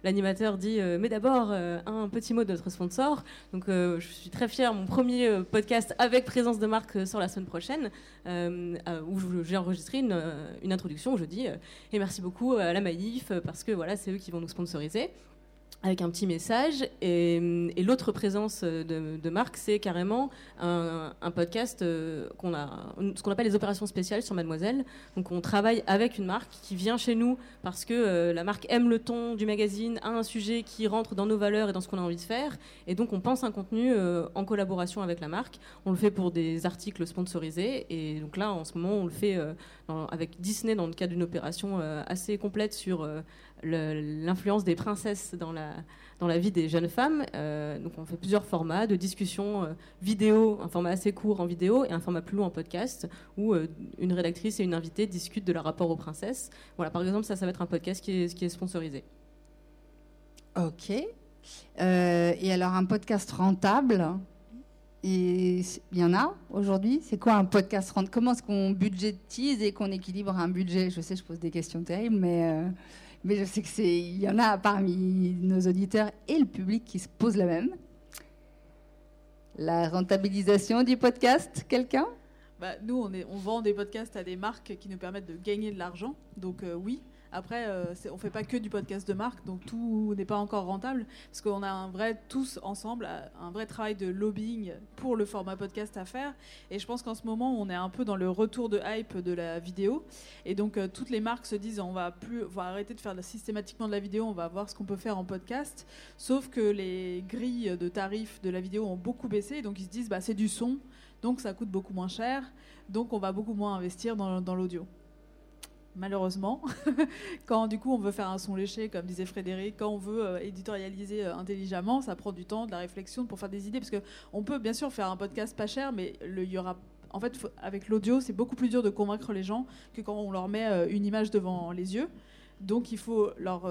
l'animateur dit Mais d'abord, un petit mot de notre sponsor. Donc je suis très fière, mon premier podcast avec présence de marque sort la semaine prochaine, où j'ai enregistré une, une introduction où je dis Et merci beaucoup à la Maïf, parce que voilà, c'est eux qui vont nous sponsoriser avec un petit message. Et, et l'autre présence euh, de, de marque, c'est carrément un, podcast euh, qu'on a, ce qu'on appelle les opérations spéciales sur Mademoiselle. Donc on travaille avec une marque qui vient chez nous parce que euh, la marque aime le ton du magazine, a un sujet qui rentre dans nos valeurs et dans ce qu'on a envie de faire. Et donc on pense un contenu euh, en collaboration avec la marque. On le fait pour des articles sponsorisés. Et donc là, en ce moment, on le fait euh, avec Disney dans le cadre d'une opération euh, assez complète sur euh, l'influence des princesses dans la, dans la vie des jeunes femmes. Euh, donc on fait plusieurs formats de discussion euh, vidéo, un format assez court en vidéo et un format plus long en podcast où euh, une rédactrice et une invitée discutent de leur rapport aux princesses. Voilà, par exemple, ça, ça va être un podcast qui est, sponsorisé. Ok. Et alors, un podcast rentable il y en a aujourd'hui? C'est quoi un podcast rentable? Comment est-ce qu'on budgétise et qu'on équilibre un budget? Je sais, je pose des questions terribles, mais, mais je sais que c'est il y en a parmi nos auditeurs et le public qui se pose la même. La rentabilisation du podcast, quelqu'un? Bah, nous, on vend des podcasts à des marques qui nous permettent de gagner de l'argent. Donc euh, oui. Après, euh, on fait pas que du podcast de marque, donc tout n'est pas encore rentable, parce qu'on a un vrai, tous ensemble, un vrai travail de lobbying pour le format podcast à faire. Et je pense qu'en ce moment, on est un peu dans le retour de hype de la vidéo. Et donc, euh, toutes les marques se disent, on va plus, on arrêter de faire systématiquement de la vidéo, on va voir ce qu'on peut faire en podcast. Sauf que les grilles de tarifs de la vidéo ont beaucoup baissé, donc ils se disent, bah, c'est du son, donc ça coûte beaucoup moins cher, donc on va beaucoup moins investir dans l'audio. Malheureusement, [laughs] quand du coup on veut faire un son léché, comme disait Frédéric, quand on veut euh, éditorialiser euh, intelligemment, ça prend du temps, de la réflexion pour faire des idées, parce que on peut bien sûr faire un podcast pas cher, mais il y aura en fait, avec l'audio, c'est beaucoup plus dur de convaincre les gens que quand on leur met euh, une image devant les yeux. Donc, il faut leur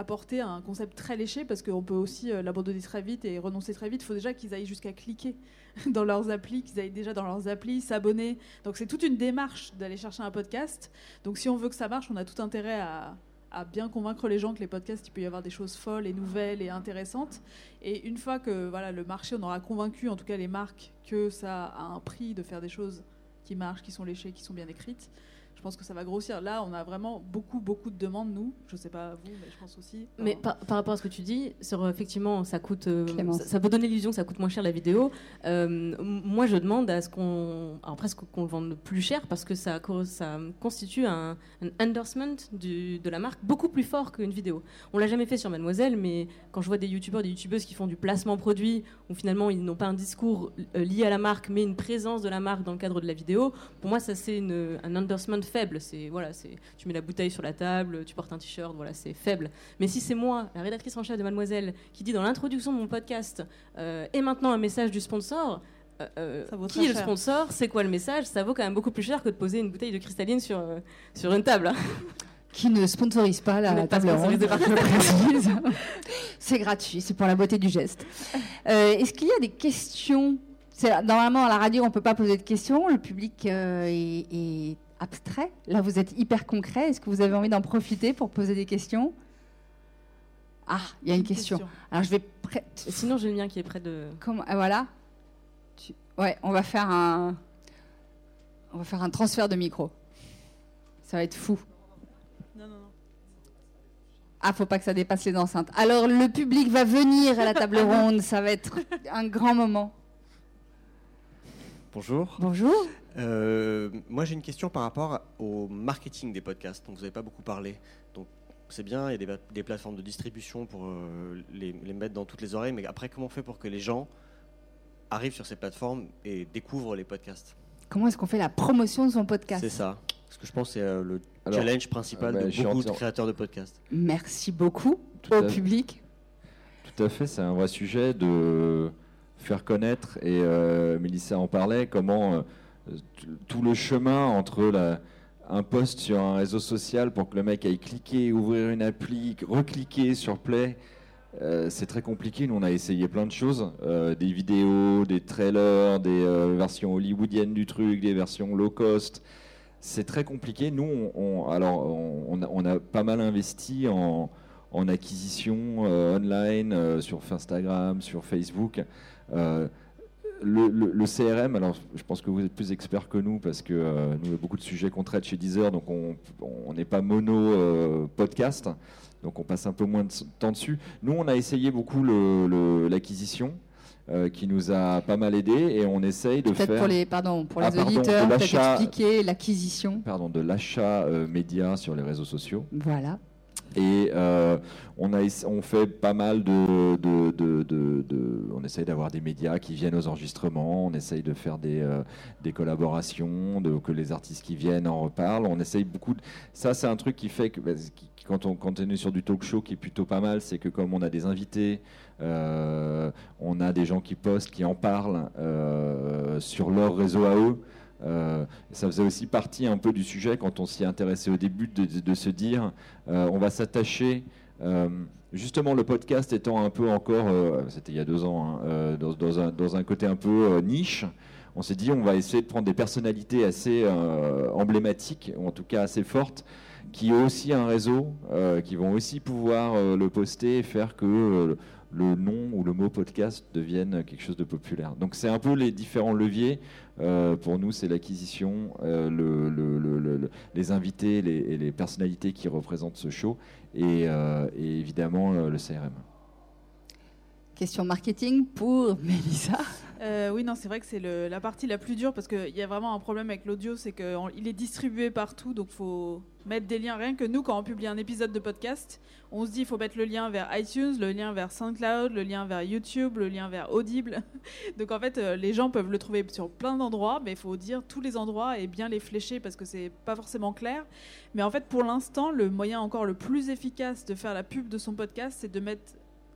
apporter un concept très léché parce qu'on peut aussi euh, l'abandonner très vite et renoncer très vite. Il faut déjà qu'ils aillent jusqu'à cliquer [laughs] dans leurs applis, qu'ils aillent déjà dans leurs applis, s'abonner. Donc, c'est toute une démarche d'aller chercher un podcast. Donc, si on veut que ça marche, on a tout intérêt à, bien convaincre les gens que les podcasts, il peut y avoir des choses folles et nouvelles et intéressantes. Et une fois que voilà, le marché, on aura convaincu, en tout cas les marques, que ça a un prix de faire des choses qui marchent, qui sont léchées, qui sont bien écrites, je pense que ça va grossir. Là, on a vraiment beaucoup, beaucoup de demandes, nous. Je sais pas vous, mais je pense aussi. Mais Enfin, par, par rapport à ce que tu dis, sur euh, effectivement, ça coûte, euh, ça, ça peut donner l'illusion que ça coûte moins cher la vidéo. Euh, moi, je demande à ce qu'on, alors presque qu'on le vende plus cher parce que ça, co- ça constitue un, un endorsement du- de la marque beaucoup plus fort qu'une vidéo. On l'a jamais fait sur Mademoiselle, mais quand je vois des youtubeurs, des youtubeuses qui font du placement produit où finalement ils n'ont pas un discours lié à la marque, mais une présence de la marque dans le cadre de la vidéo, pour moi, ça c'est un endorsement faible. C'est voilà, c'est tu mets la bouteille sur la table, tu portes un t-shirt, voilà, c'est faible. Mais si c'est moi, la rédactrice en chef de Mademoiselle, qui dit dans l'introduction de mon podcast, euh, et maintenant un message du sponsor. euh, euh, qui est le sponsor C'est quoi le message? Ça vaut quand même beaucoup plus cher que de poser une bouteille de cristalline sur, euh, sur une table. hein. [laughs] Qui ne sponsorise pas la table ronde. [laughs] C'est gratuit, c'est pour la beauté du geste. Euh, Est-ce qu'il y a des questions? Normalement, à la radio, on ne peut pas poser de questions. Le public euh, est, est abstrait. Là, vous êtes hyper concret. Est-ce que vous avez envie d'en profiter pour poser des questions? Ah, il y a une question. Alors, je vais. sinon, j'ai le mien qui est près de. Comment, ah, voilà. Tu- Ouais, on va faire un. On va faire un transfert de micro. Ça va être fou. Non, non, non. Ah, faut pas que ça dépasse les enceintes. Alors, le public va venir à la [laughs] table ronde. Ça va être un grand moment. Bonjour. Bonjour. Euh, moi, j'ai une question par rapport au marketing des podcasts, dont vous n'avez pas beaucoup parlé. Donc, c'est bien, il y a des, des plateformes de distribution pour euh, les, les mettre dans toutes les oreilles, mais après, comment on fait pour que les gens arrivent sur ces plateformes et découvrent les podcasts? Comment est-ce qu'on fait la promotion de son podcast? C'est ça. Parce que je pense que c'est euh, le Alors, challenge principal euh, bah, de beaucoup de créateurs de podcasts. Merci beaucoup Tout au public. Tout à fait, c'est un vrai sujet de faire connaître, et euh, Mélissa en parlait, comment euh, tout le chemin entre un post sur un réseau social pour que le mec aille cliquer, ouvrir une appli, recliquer sur play, euh, c'est très compliqué. Nous, on a essayé plein de choses, euh, des vidéos, des trailers, des euh, versions hollywoodiennes du truc, des versions low cost. C'est très compliqué. Nous, on, alors, on, a, pas mal investi en, en acquisition online sur Instagram, sur Facebook. Le, le- le CRM, alors je pense que vous êtes plus expert que nous parce que euh, nous, il y a beaucoup de sujets qu'on traite chez Deezer, donc on n'est pas mono euh, podcast, donc on passe un peu moins de temps dessus. Nous, on a essayé beaucoup l'acquisition. euh, qui nous a pas mal aidé et on essaye de faire pour les, pardon, pour Ah, les pardon, auditeurs, peut-être expliquer l'acquisition. pardon, de l'achat média sur les réseaux sociaux. Voilà. Et euh, on, fait pas mal de. on essaye d'avoir des médias qui viennent aux enregistrements, on essaye de faire des, euh, collaborations, que les artistes qui viennent en reparlent. On essaye beaucoup. Ça, c'est un truc qui fait que. quand on, est sur du talk show qui est plutôt pas mal, c'est que comme on a des invités, euh, on a des gens qui postent, qui en parlent sur leur réseau à eux. Euh, ça faisait aussi partie un peu du sujet quand on s'y intéressait au début de, se dire euh, on va s'attacher. euh, justement, le podcast étant un peu encore, c'était il y a deux ans, hein, dans, dans un, dans un côté un peu niche, on s'est dit on va essayer de prendre des personnalités assez emblématiques, ou en tout cas assez fortes, qui ont aussi un réseau, euh, qui vont aussi pouvoir euh, le poster et faire que euh, le nom ou le mot podcast devienne quelque chose de populaire. Donc c'est un peu les différents leviers. Pour nous, c'est l'acquisition, le, le- le- le- les invités et les personnalités qui représentent ce show et, évidemment le CRM. Question marketing pour Mélissa. Euh, oui, non, c'est vrai que c'est la partie la plus dure parce qu'il y a vraiment un problème avec l'audio, c'est qu'il est distribué partout, donc il faut mettre des liens. Rien que nous, quand on publie un épisode de podcast, on se dit il faut mettre le lien vers iTunes, le lien vers SoundCloud, le lien vers YouTube, le lien vers Audible. [laughs] Donc en fait, euh, les gens peuvent le trouver sur plein d'endroits, mais il faut dire tous les endroits et bien les flécher parce que c'est pas forcément clair. Mais en fait, pour l'instant, le moyen encore le plus efficace de faire la pub de son podcast, c'est de mettre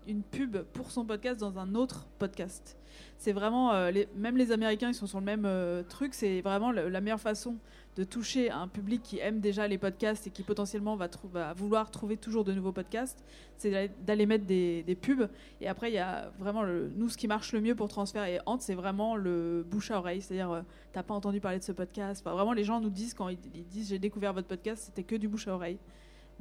une pub pour son podcast dans un autre podcast. C'est vraiment, euh, les- même les Américains, ils sont sur le même euh, truc. C'est vraiment la meilleure façon de toucher un public qui aime déjà les podcasts et qui potentiellement va, vouloir trouver toujours de nouveaux podcasts. C'est d'aller- mettre des, pubs. Et après, il y a vraiment, le, nous, ce qui marche le mieux pour Transfert et Hante, c'est vraiment le bouche à oreille. C'est-à-dire, euh, t'as pas entendu parler de ce podcast. Vraiment, les gens nous disent quand ils disent j'ai découvert votre podcast, c'était que du bouche à oreille.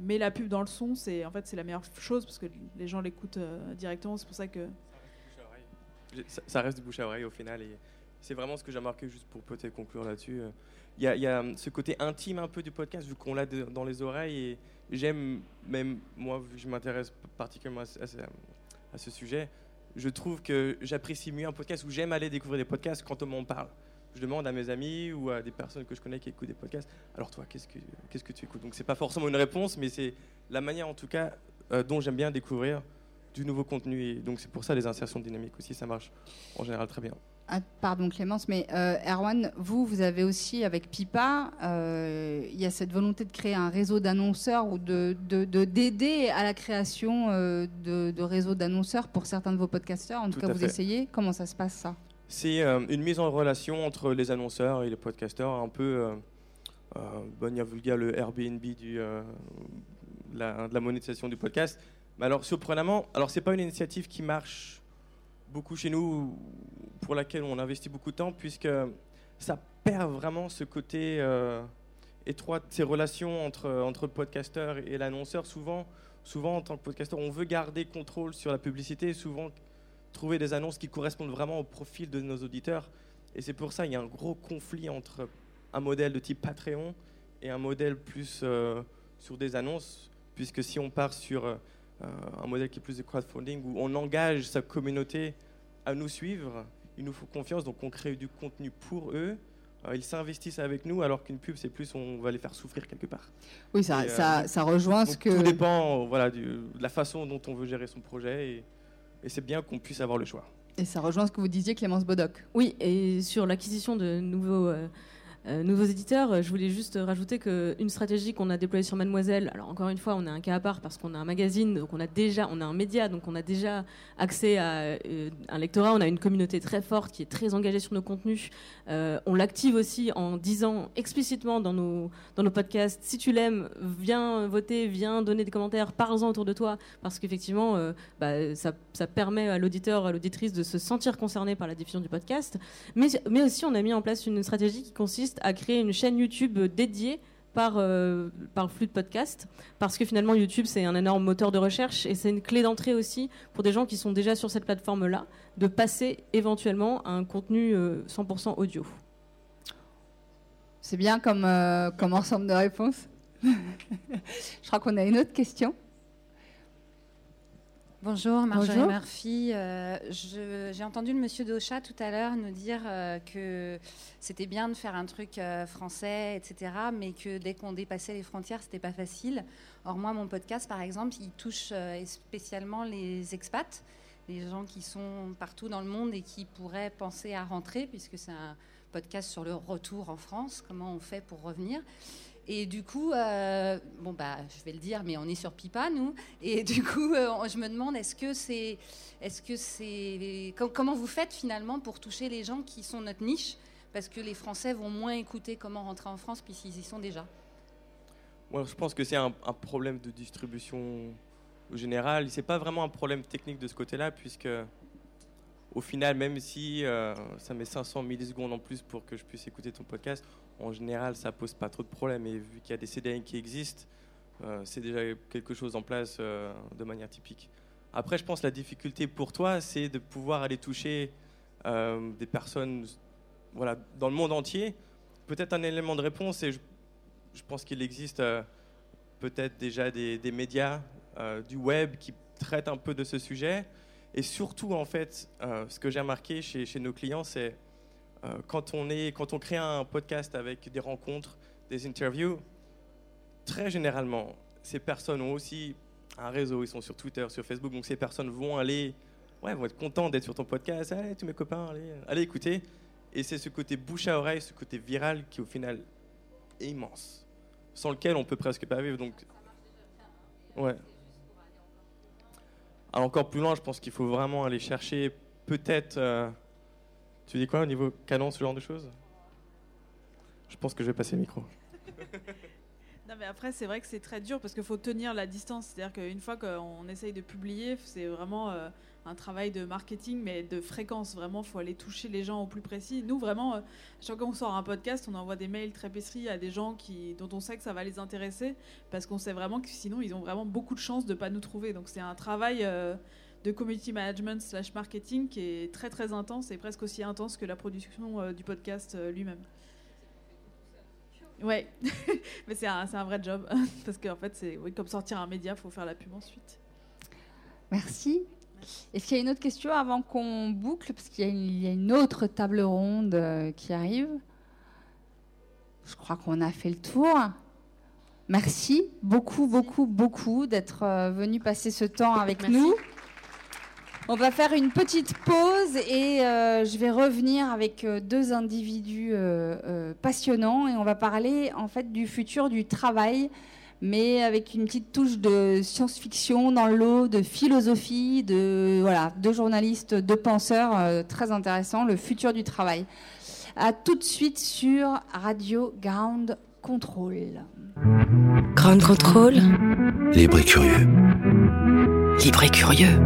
Mais la pub dans le son, c'est en fait c'est la meilleure chose parce que les gens l'écoutent euh, directement. C'est pour ça que Ça, reste du bouche à oreille au final. Et c'est vraiment ce que j'ai remarqué, juste pour peut-être conclure là-dessus. euh, Il y, y a hum, ce côté intime un peu du podcast, vu qu'on l'a dans les oreilles. Et j'aime, même moi, vu que je m'intéresse particulièrement à ce sujet, je trouve que j'apprécie mieux un podcast où j'aime aller découvrir des podcasts quand on m'en parle. Je demande à mes amis ou à des personnes que je connais qui écoutent des podcasts, alors toi, qu'est-ce que, qu'est-ce que tu écoutes? Donc c'est pas forcément une réponse, mais c'est la manière en tout cas euh, dont j'aime bien découvrir du nouveau contenu. Et donc c'est pour ça les insertions dynamiques aussi, ça marche en général très bien. Ah, pardon Clémence, mais euh, Erwan, vous, vous avez aussi avec Pipa, euh, il y a cette volonté de créer un réseau d'annonceurs ou de de- de- d'aider à la création euh, de, de réseaux d'annonceurs pour certains de vos podcasteurs? En tout, Tout cas, vous fait. essayez? Comment ça se passe ça? C'est euh, une mise en relation entre les annonceurs et les podcasteurs, un peu, euh, euh, bonne vulgaire, le Airbnb euh, de la monétisation du podcast. Mais alors, surprenamment, alors c'est pas une initiative qui marche beaucoup chez nous, pour laquelle on investit beaucoup de temps, puisque ça perd vraiment ce côté euh, étroit ces relations entre, entre le podcasteur et l'annonceur. Souvent, souvent, en tant que podcasteur, on veut garder contrôle sur la publicité, souvent trouver des annonces qui correspondent vraiment au profil de nos auditeurs. Et c'est pour ça qu'il y a un gros conflit entre un modèle de type Patreon et un modèle plus euh, sur des annonces, puisque si on part sur euh, un modèle qui est plus de crowdfunding, où on engage sa communauté à nous suivre, il nous faut confiance, donc on crée du contenu pour eux. Euh, Ils s'investissent avec nous, alors qu'une pub, c'est plus on va les faire souffrir quelque part. Oui, ça, Et, euh, ça, ça rejoint ce que. Tout dépend voilà, du- de la façon dont on veut gérer son projet, et, et c'est bien qu'on puisse avoir le choix. Et ça rejoint ce que vous disiez, Clémence Bodoc. Oui, et sur l'acquisition de nouveaux, euh, euh, nouveaux éditeurs, euh, je voulais juste rajouter qu'une stratégie qu'on a déployée sur Mademoiselle, alors encore une fois, on a un cas à part parce qu'on a un magazine, donc on a déjà, on a un média, donc on a déjà accès à euh, un lectorat, on a une communauté très forte qui est très engagée sur nos contenus. On l'active aussi en disant explicitement dans nos, dans nos podcasts, si tu l'aimes, viens voter, viens donner des commentaires, parle-en autour de toi, parce qu'effectivement, bah, ça, ça permet à l'auditeur, à l'auditrice de se sentir concerné par la diffusion du podcast. Mais, mais aussi, on a mis en place une stratégie qui consiste à créer une chaîne YouTube dédiée par, euh, par flux de podcast, parce que finalement YouTube c'est un énorme moteur de recherche et c'est une clé d'entrée aussi pour des gens qui sont déjà sur cette plateforme-là, de passer éventuellement à un contenu euh, 100% audio. C'est bien comme, euh, comme ensemble de réponses. [laughs] Je crois qu'on a une autre question. Bonjour, Marjorie Bonjour. Murphy. Euh, J'ai entendu le monsieur Dauchat tout à l'heure nous dire euh, que c'était bien de faire un truc euh, français, etc., mais que dès qu'on dépassait les frontières, c'était pas facile. Or, moi, mon podcast, par exemple, il touche spécialement les expats, les gens qui sont partout dans le monde et qui pourraient penser à rentrer, puisque c'est un podcast sur le retour en France, comment on fait pour revenir. Et du coup, euh, bon bah, je vais le dire, mais on est sur Pipa, nous. Et du coup, euh, je me demande, est-ce que c'est, est-ce comment vous faites finalement pour toucher les gens qui sont notre niche, parce que les Français vont moins écouter comment rentrer en France puisqu'ils y sont déjà. Moi, je pense que c'est un, un problème de distribution générale. C'est pas vraiment un problème technique de ce côté-là, puisque au final, même si euh, ça met 500 millisecondes en plus pour que je puisse écouter ton podcast, en général, ça pose pas trop de problèmes. Et vu qu'il y a des CDN qui existent, euh, c'est déjà quelque chose en place euh, de manière typique. Après, je pense que la difficulté pour toi, c'est de pouvoir aller toucher des personnes voilà, dans le monde entier. Peut-être un élément de réponse, et je, pense qu'il existe peut-être déjà des, médias du web qui traitent un peu de ce sujet. Et surtout, en fait, euh, ce que j'ai remarqué chez, chez nos clients, c'est euh, quand, on est, quand on crée un podcast avec des rencontres, des interviews, très généralement, ces personnes ont aussi un réseau, ils sont sur Twitter, sur Facebook, donc ces personnes vont aller, ouais, vont être contents d'être sur ton podcast, allez, tous mes copains, allez, allez écouter. Et c'est ce côté bouche à oreille, ce côté viral qui au final est immense, sans lequel on peut presque pas vivre. Donc, ouais. Alors encore plus loin, je pense qu'il faut vraiment aller chercher peut-être. euh, tu dis quoi au niveau canon, ce genre de choses? Je pense que je vais passer le micro. [laughs] Après, c'est vrai que c'est très dur parce qu'il faut tenir la distance. C'est-à-dire qu'une fois qu'on essaye de publier, c'est vraiment euh, un travail de marketing, mais de fréquence. Vraiment, il faut aller toucher les gens au plus précis. Nous, vraiment, euh, chaque fois qu'on sort un podcast, on envoie des mails très pétris à des gens qui, dont on sait que ça va les intéresser parce qu'on sait vraiment que sinon, ils ont vraiment beaucoup de chances de ne pas nous trouver. Donc, c'est un travail. euh, de community management slash marketing qui est très très intense et presque aussi intense que la production du podcast lui-même. Ouais, [laughs] mais c'est un, vrai job [laughs] parce qu'en fait, c'est oui, comme sortir un média, faut faire la pub ensuite. Merci. Est-ce qu'il y a une autre question avant qu'on boucle? Parce qu'il y, a une- il y a une autre table ronde euh, qui arrive. Je crois qu'on a fait le tour. Merci beaucoup, beaucoup, beaucoup d'être euh, venu passer ce temps avec Merci. nous. On va faire une petite pause et euh, je vais revenir avec euh, deux individus euh, euh, passionnants et on va parler en fait du futur du travail mais avec une petite touche de science-fiction dans le lot, de philosophie, de voilà, deux journalistes, deux penseurs euh, très intéressants, le futur du travail. À tout de suite sur Radio Ground Control. Ground Control, Libre et curieux. libre et curieux.